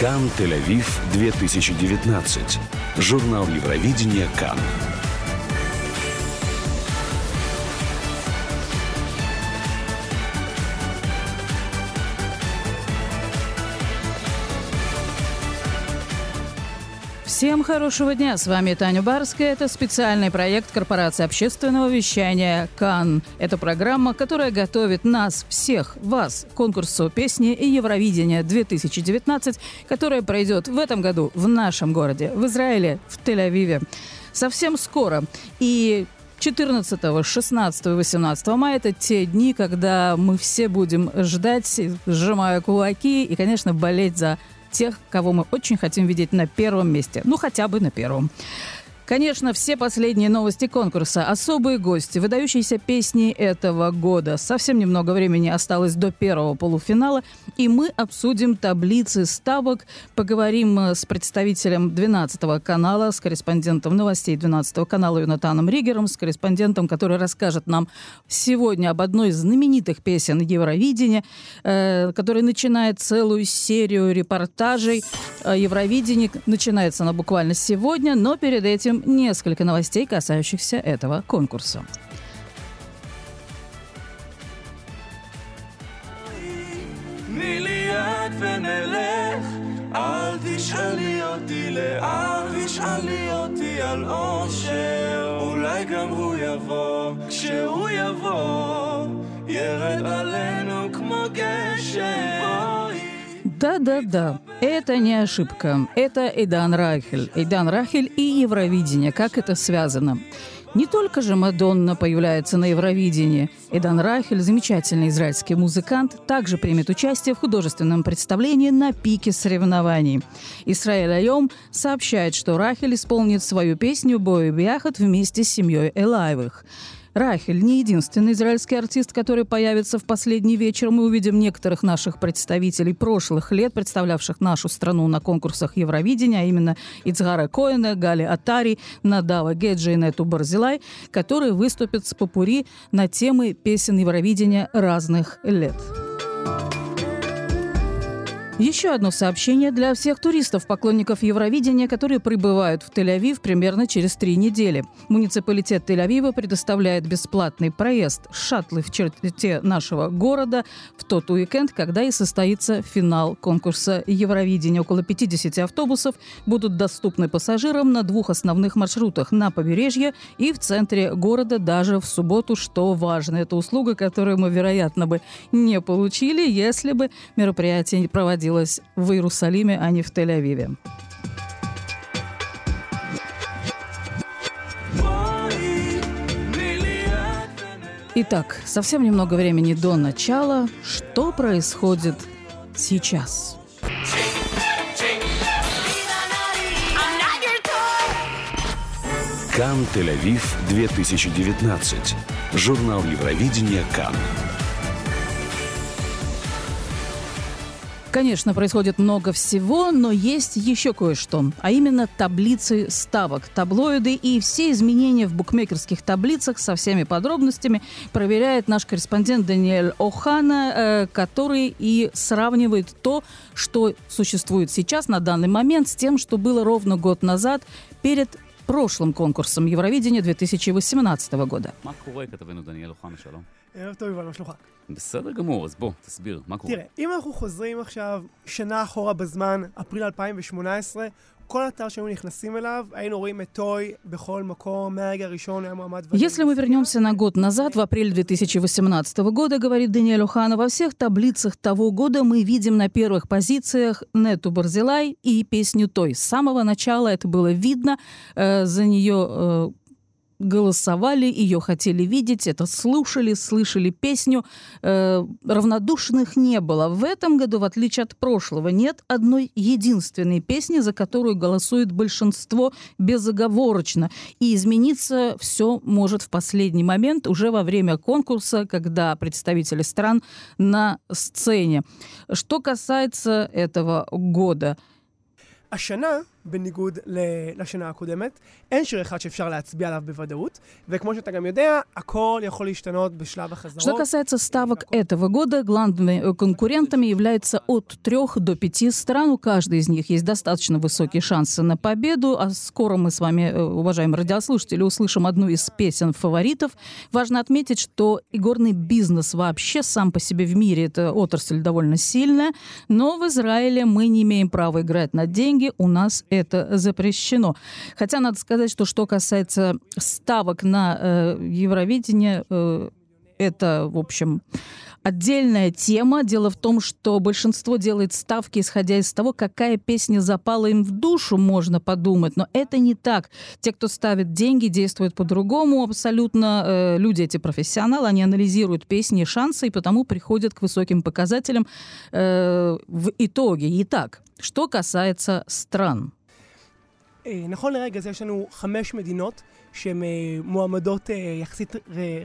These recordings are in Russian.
Кан Тель-Авив 2019. Журнал Евровидения Кан. Всем хорошего дня! С вами Таня Барская. Это специальный проект корпорации общественного вещания «Кан». Это программа, которая готовит нас, всех, вас, к конкурсу песни и Евровидения 2019, которое пройдет в этом году в нашем городе, в Израиле, в Тель-Авиве. Совсем скоро. И 14, 16 и 18 мая – это те дни, когда мы все будем ждать, сжимая кулаки и, конечно, болеть за тех, кого мы очень хотим видеть на первом месте. Ну, хотя бы на первом. Конечно, все последние новости конкурса, особые гости, выдающиеся песни этого года. Совсем немного времени осталось до первого полуфинала, и мы обсудим таблицы ставок, поговорим э, с представителем 12 канала, с корреспондентом новостей 12 канала Юнатаном Ригером, с корреспондентом, который расскажет нам сегодня об одной из знаменитых песен Евровидения, э, который начинает целую серию репортажей. Евровидение начинается она буквально сегодня, но перед этим несколько новостей, касающихся этого конкурса. אל תשאלי אותי לאן, תשאלי אותי על אושר, אולי גם הוא יבוא, כשהוא יבוא, ירד עלינו כמו גשם. Да-да-да, это не ошибка. Это Эйдан Рахель. Эйдан Рахель и Евровидение. Как это связано? Не только же Мадонна появляется на Евровидении. Эдан Рахель, замечательный израильский музыкант, также примет участие в художественном представлении на пике соревнований. Исраэль Айом сообщает, что Рахель исполнит свою песню «Бой Бяхат» вместе с семьей Элаевых. Рахель не единственный израильский артист, который появится в последний вечер. Мы увидим некоторых наших представителей прошлых лет, представлявших нашу страну на конкурсах Евровидения, а именно Ицгара Коэна, Гали Атари, Надава Геджи и Нету Барзилай, которые выступят с попури на темы песен Евровидения разных лет. Еще одно сообщение для всех туристов, поклонников Евровидения, которые прибывают в Тель-Авив примерно через три недели. Муниципалитет Тель-Авива предоставляет бесплатный проезд шаттлы в черте нашего города в тот уикенд, когда и состоится финал конкурса Евровидения. Около 50 автобусов будут доступны пассажирам на двух основных маршрутах на побережье и в центре города даже в субботу, что важно. Это услуга, которую мы, вероятно, бы не получили, если бы мероприятие проводилось находилась в Иерусалиме, а не в Тель-Авиве. Итак, совсем немного времени до начала. Что происходит сейчас? Кан Тель-Авив 2019. Журнал Евровидения Кан. Конечно, происходит много всего, но есть еще кое-что, а именно таблицы ставок, таблоиды и все изменения в букмекерских таблицах со всеми подробностями проверяет наш корреспондент Даниэль О'Хана, э, который и сравнивает то, что существует сейчас на данный момент с тем, что было ровно год назад перед прошлым конкурсом Евровидения 2018 года. ערב טוב, יובל, מה שלומך? בסדר גמור, אז בוא, תסביר, מה קורה? תראה, אם אנחנו חוזרים עכשיו שנה אחורה בזמן, אפריל 2018, כל אתר שהיינו נכנסים אליו, היינו רואים את טוי בכל מקום, מהרגע הראשון היה מועמד... Если мы вернемся на год назад, в апреле 2018 года, говорит Даниэль Ухана, во всех таблицах того года мы видим на первых позициях Нету Барзилай и песню Той. С самого начала это было видно, э, за нее э, голосовали, ее хотели видеть, это слушали, слышали песню. Э, равнодушных не было. В этом году, в отличие от прошлого, нет одной единственной песни, за которую голосует большинство безоговорочно. И измениться все может в последний момент, уже во время конкурса, когда представители стран на сцене. Что касается этого года. בניגוד לשנה הקודמת. אין שיר אחד שאפשר להצביע עליו בוודאות, וכמו שאתה גם יודע, הכל יכול להשתנות בשלב החזרות. Что касается ставок этого года, главными конкурентами являются от трех до пяти стран. У каждой из них есть достаточно высокие шансы на победу. А скоро мы с вами, уважаемые радиослушатели, услышим одну из песен фаворитов. Важно отметить, что игорный бизнес вообще сам по себе в мире это отрасль довольно сильная, но в Израиле мы не имеем права играть на деньги, у нас это запрещено. Хотя надо сказать, что что касается ставок на э, Евровидение, э, это, в общем, отдельная тема. Дело в том, что большинство делает ставки, исходя из того, какая песня запала им в душу, можно подумать. Но это не так. Те, кто ставит деньги, действуют по-другому абсолютно. Э, люди эти профессионалы, они анализируют песни и шансы, и потому приходят к высоким показателям э, в итоге. Итак, что касается стран. נכון לרגע זה יש לנו חמש מדינות שהן מועמדות יחסית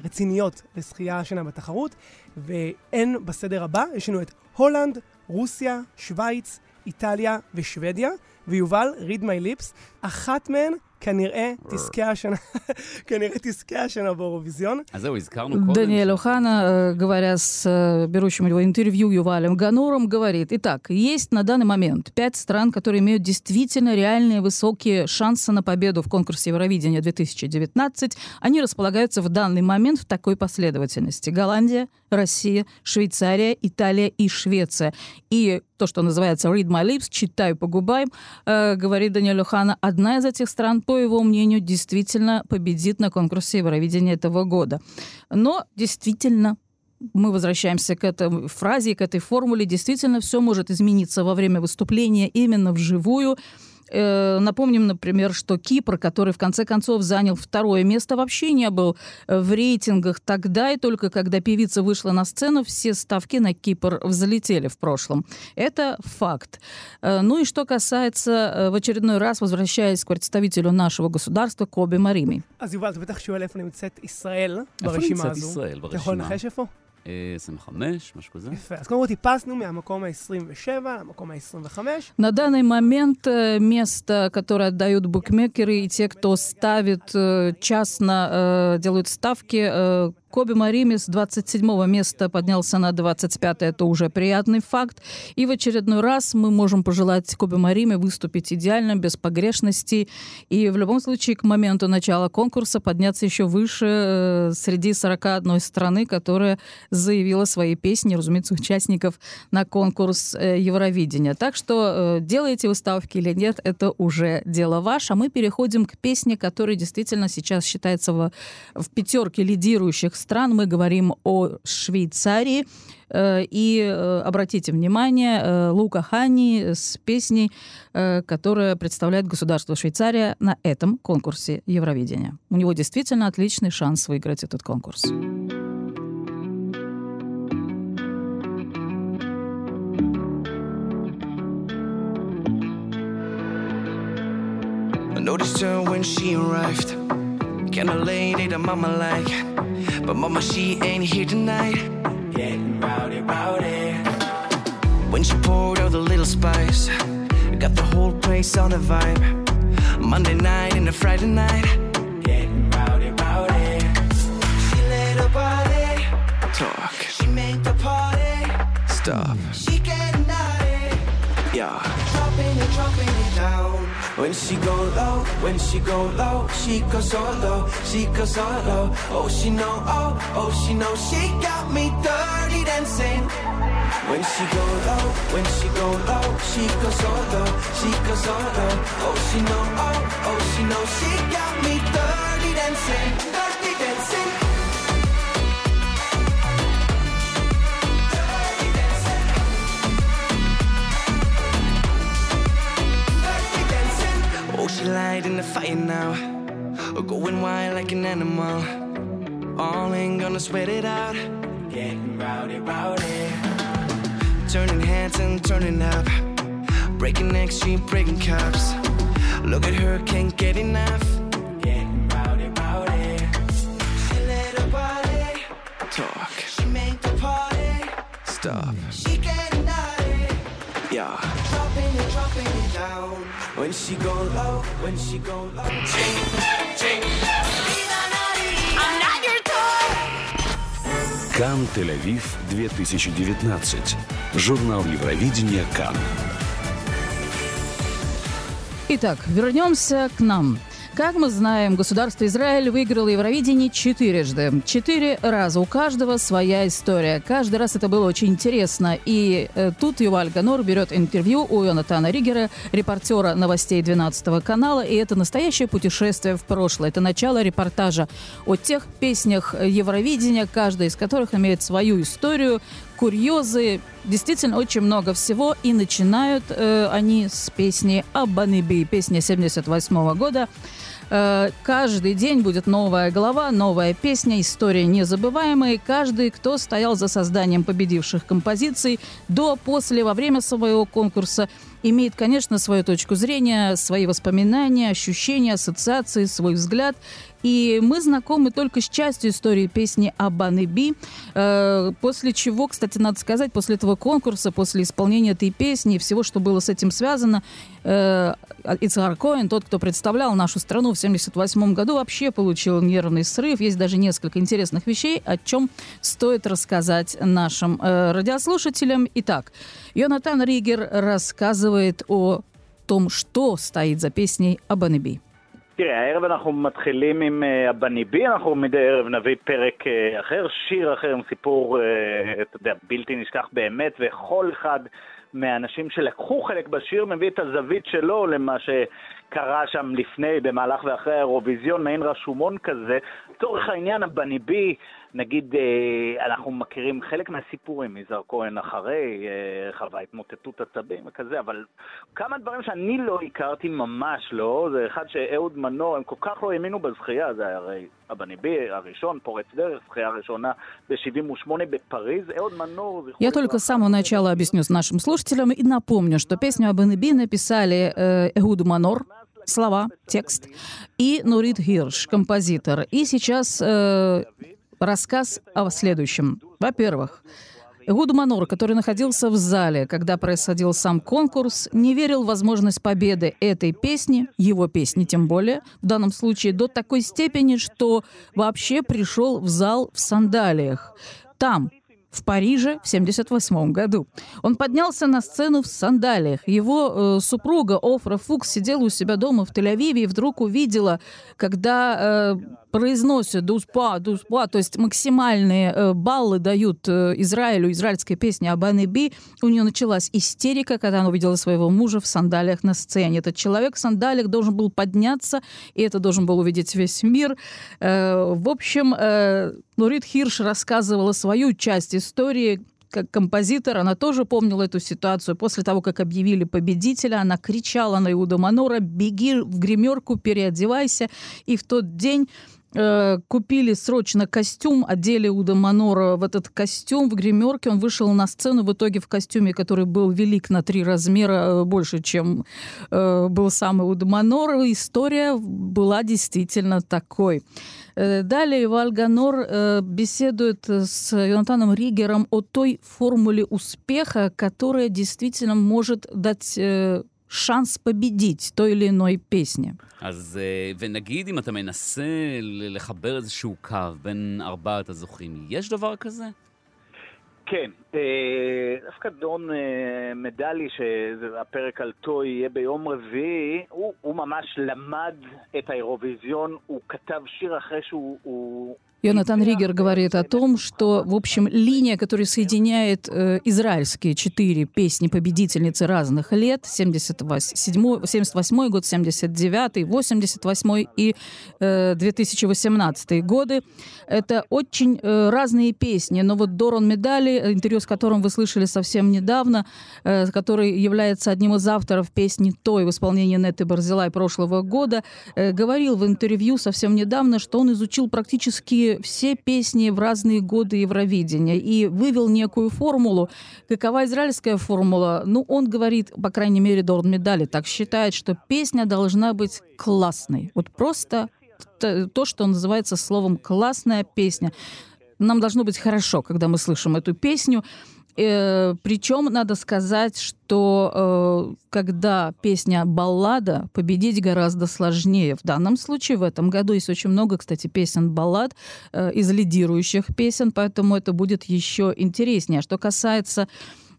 רציניות לזכייה השנה בתחרות, והן בסדר הבא, יש לנו את הולנד, רוסיה, שווייץ, איטליה ושוודיה, ויובל, read my lips, אחת מהן כנראה תזכה השנה, כנראה תזכה השנה באירוויזיון. אז זהו, הזכרנו קודם. Даниэль Охана, говоря с берущим его интервью Ювалем Ганором, говорит, итак, есть на данный момент пять стран, которые имеют действительно реальные высокие шансы на победу в конкурсе Евровидения 2019. Они располагаются в данный момент в такой последовательности. Голландия, Россия, Швейцария, Италия и Швеция. И то, что называется read my lips, читаю по губам, э, говорит Даниэль Охана, одна из этих стран, по его мнению, действительно победит на конкурсе Евровидения этого года. Но действительно мы возвращаемся к этой фразе, к этой формуле. Действительно, все может измениться во время выступления именно вживую. Э, напомним, например, что Кипр, который в конце концов занял второе место, вообще не был э, в рейтингах тогда, и только когда певица вышла на сцену, все ставки на Кипр взлетели в прошлом. Это факт. Э, ну и что касается, в очередной раз, возвращаясь к представителю нашего государства, Коби Марими. אז יובל, אתה בטח שואל איפה נמצאת ישראל ברשימה הזו. איפה נמצאת ישראל ברשימה? אתה יכול לנחש איפה? 25, משהו כזה. יפה, אז קודם טיפסנו מהמקום ה-27 למקום ה-25. На данный момент э, место, которое отдают букмекеры и те, кто ставит э, частно, э, делают ставки, Коби Марими с 27 места поднялся на 25 это уже приятный факт. И в очередной раз мы можем пожелать Коби Мариме выступить идеально, без погрешностей. И в любом случае к моменту начала конкурса подняться еще выше э, среди 41 страны, которая заявила свои песни, разумеется, участников на конкурс э, Евровидения. Так что э, делаете вы ставки или нет, это уже дело ваше. А мы переходим к песне, которая действительно сейчас считается в, в пятерке лидирующих стран. Мы говорим о Швейцарии. И обратите внимание, Лука Хани с песней, которая представляет государство Швейцария на этом конкурсе Евровидения. У него действительно отличный шанс выиграть этот конкурс. Noticed her when she arrived. Kinda lady that mama like. But mama, she ain't here tonight. Getting rowdy, rowdy. When she poured out the little spice, got the whole place on a vibe. Monday night and a Friday night. Getting rowdy, rowdy. She let her body talk. She make the party stop. She getting naughty. Yeah. Dropping it, dropping it down. When she go low, when she go low, she goes so low, she goes so low. Oh, she know, oh, oh, she know, she got me dirty dancing. When she go low, when she go low, she goes so low, she goes so low. Oh, she know, oh, oh, she know, she got me dirty dancing. Light in the fire now. Going wild like an animal. All ain't gonna sweat it out. Getting rowdy, rowdy. Turning hands and turning up. Breaking necks, she breaking cups. Look at her, can't get enough. Getting rowdy, rowdy. She let her body talk. She make the party stop. She getting naughty. Yeah. When she go low, when she go low. I'm not your toy. Кан Тель-Авив 2019. Журнал Евровидения Кан. Итак, вернемся к нам. Как мы знаем, государство Израиль выиграло Евровидение четырежды. Четыре раза. У каждого своя история. Каждый раз это было очень интересно. И э, тут Юваль Ганор берет интервью у Йонатана Ригера, репортера новостей 12 канала. И это настоящее путешествие в прошлое. Это начало репортажа о тех песнях Евровидения, каждая из которых имеет свою историю, курьезы, действительно очень много всего. И начинают э, они с песни «Абаныби», песня 78 года. Э, каждый день будет новая глава, новая песня, история незабываемая. Каждый, кто стоял за созданием победивших композиций до, после, во время своего конкурса, имеет, конечно, свою точку зрения, свои воспоминания, ощущения, ассоциации, свой взгляд. И мы знакомы только с частью истории песни «Абаны Би», э, после чего, кстати, надо сказать, после этого конкурса, после исполнения этой песни и всего, что было с этим связано, э, Ицхар Коэн, тот, кто представлял нашу страну в 1978 году, вообще получил нервный срыв. Есть даже несколько интересных вещей, о чем стоит рассказать нашим э, радиослушателям. Итак, Йонатан Ригер рассказывает о том, что стоит за песней «Абаны Би». תראה, הערב אנחנו מתחילים עם uh, הבניבי, אנחנו מדי ערב נביא פרק uh, אחר, שיר אחר עם סיפור, uh, אתה יודע, בלתי נשכח באמת, וכל אחד מהאנשים שלקחו חלק בשיר מביא את הזווית שלו למה שקרה שם לפני, במהלך ואחרי האירוויזיון, מעין רשומון כזה. לצורך העניין, הבניבי, נגיד, אנחנו מכירים חלק מהסיפורים מזר כהן אחרי, חווה התמוטטות עצבים וכזה, אבל כמה דברים שאני לא הכרתי, ממש לא, זה אחד שאהוד מנור, הם כל כך לא האמינו בזכייה, זה הרי הבניבי הראשון, פורץ דרך, זכייה ראשונה ב-78 בפריז, אהוד מנור... Я только с самого начала объясню с нашим слушателям и напомню, что песню об Энеби написали э, Эхуд Манор, слова, текст, и Нурит Хирш, композитор. И сейчас э, рассказ о следующем. Во-первых, Гуд Манор, который находился в зале, когда происходил сам конкурс, не верил в возможность победы этой песни, его песни тем более, в данном случае до такой степени, что вообще пришел в зал в сандалиях. Там, в Париже в 1978 году. Он поднялся на сцену в сандалиях. Его э, супруга Офра Фукс сидела у себя дома в Тель-Авиве и вдруг увидела, когда э, произносят дуспа, дуспа, то есть максимальные э, баллы дают э, Израилю, израильской песне Абаны Би. У нее началась истерика, когда она увидела своего мужа в сандалиях на сцене. Этот человек в сандалиях должен был подняться, и это должен был увидеть весь мир. Э, в общем, э, Нурит Хирш рассказывала свою часть истории, как композитор, она тоже помнила эту ситуацию. После того, как объявили победителя, она кричала на Иуда Манора, беги в гримерку, переодевайся. И в тот день э, купили срочно костюм, одели Уда Манора в этот костюм в гримерке. Он вышел на сцену в итоге в костюме, который был велик на три размера э, больше, чем э, был сам Уда Манор. История была действительно такой. Э, далее Вальганор э, беседует с Йонатаном Ригером о той формуле успеха, которая действительно может дать э, шанс победить той или иной песне. אז, ונגיד אם אתה מנסה לחבר איזשהו קו בין ארבעת הזוכים, יש דבר כזה? כן, דווקא דון מדלי, שהפרק על טוי יהיה ביום רביעי, הוא, הוא ממש למד את האירוויזיון, הוא כתב שיר אחרי שהוא... Йонатан Ригер говорит о том, что, в общем, линия, которая соединяет э, израильские четыре песни победительницы разных лет, 78, 78 год, 79, 88 и э, 2018 годы, это очень э, разные песни. Но вот Дорон Медали, интервью с которым вы слышали совсем недавно, э, который является одним из авторов песни «Той» в исполнении Неты Барзилай прошлого года, э, говорил в интервью совсем недавно, что он изучил практически все песни в разные годы Евровидения и вывел некую формулу. Какова израильская формула? Ну, он говорит, по крайней мере, Дорн Медали так считает, что песня должна быть классной. Вот просто то, что называется словом «классная песня». Нам должно быть хорошо, когда мы слышим эту песню. Э, причем надо сказать, что э, когда песня баллада, победить гораздо сложнее. В данном случае в этом году есть очень много, кстати, песен баллад э, из лидирующих песен, поэтому это будет еще интереснее. А что касается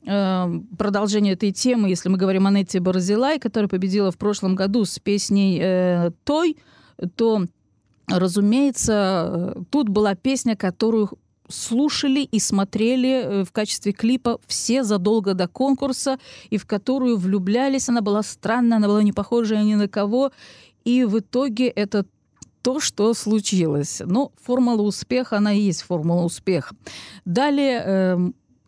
э, продолжения этой темы, если мы говорим о Нетте Барзилай, которая победила в прошлом году с песней э, «Той», то разумеется, э, тут была песня, которую слушали и смотрели э, в качестве клипа все задолго до конкурса, и в которую влюблялись. Она была странная, она была не похожа ни на кого. И в итоге это то, что случилось. Но формула успеха, она и есть формула успеха. Далее эм,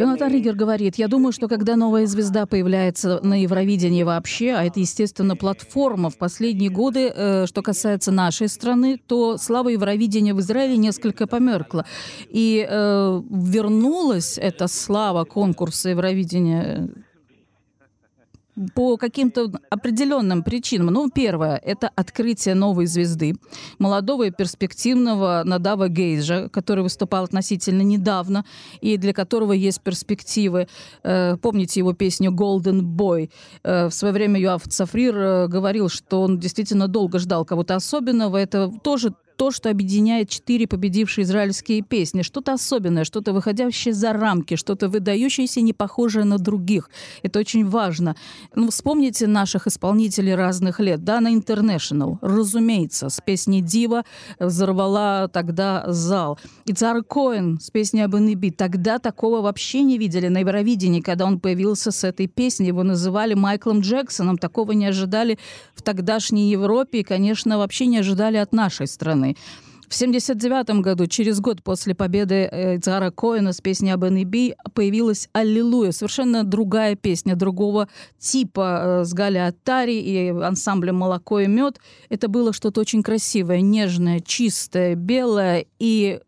Йонатан Ригер говорит, я думаю, что когда новая звезда появляется на Евровидении вообще, а это, естественно, платформа в последние годы, э, что касается нашей страны, то слава Евровидения в Израиле несколько померкла. И э, вернулась эта слава конкурса Евровидения по каким-то определенным причинам. Ну, первое — это открытие новой звезды, молодого и перспективного Надава Гейджа, который выступал относительно недавно и для которого есть перспективы. Э, помните его песню «Golden Boy»? Э, в свое время Юав Цафрир э, говорил, что он действительно долго ждал кого-то особенного. Это тоже то, что объединяет четыре победившие израильские песни. Что-то особенное, что-то выходящее за рамки, что-то выдающееся, не похожее на других. Это очень важно. Ну, вспомните наших исполнителей разных лет. Дана International, разумеется, с песней «Дива» взорвала тогда зал. И Цар Коэн с песней «Абенеби». Тогда такого вообще не видели на Евровидении, когда он появился с этой песней. Его называли Майклом Джексоном. Такого не ожидали в тогдашней Европе и, конечно, вообще не ожидали от нашей страны страны. В 1979 году, через год после победы Эдзара Коэна с песней об Би, появилась «Аллилуйя». Совершенно другая песня, другого типа э, с Гали Атари и ансамблем «Молоко и мед». Это было что-то очень красивое, нежное, чистое, белое и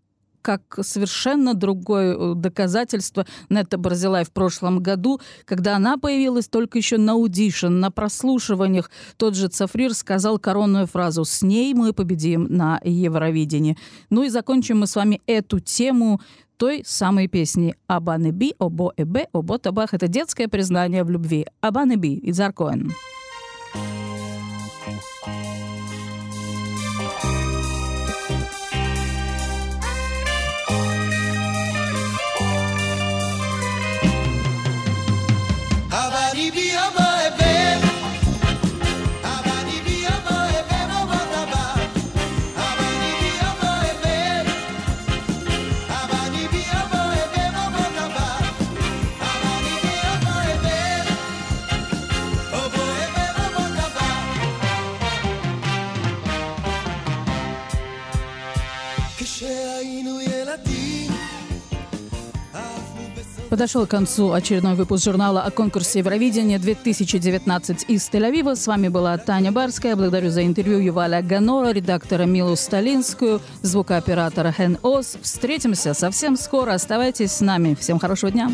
как совершенно другое э, доказательство Нетта Барзилай в прошлом году, когда она появилась только еще на audition, на прослушиваниях. Тот же Цафрир сказал коронную фразу «С ней мы победим на Евровидении». Ну и закончим мы с вами эту тему той самой песни «А-ба-ни-би, о-бо-э-бе, о-бо-та-бах». Это детское признание в любви. «Абанеби» Изар Коэн. Подошел к концу очередной выпуск журнала о конкурсе Евровидения 2019 из Тель-Авива. С вами была Таня Барская. Благодарю за интервью Юваля Ганора, редактора Милу Сталинскую, звукооператора Хен Ос. Встретимся совсем скоро. Оставайтесь с нами. Всем хорошего дня.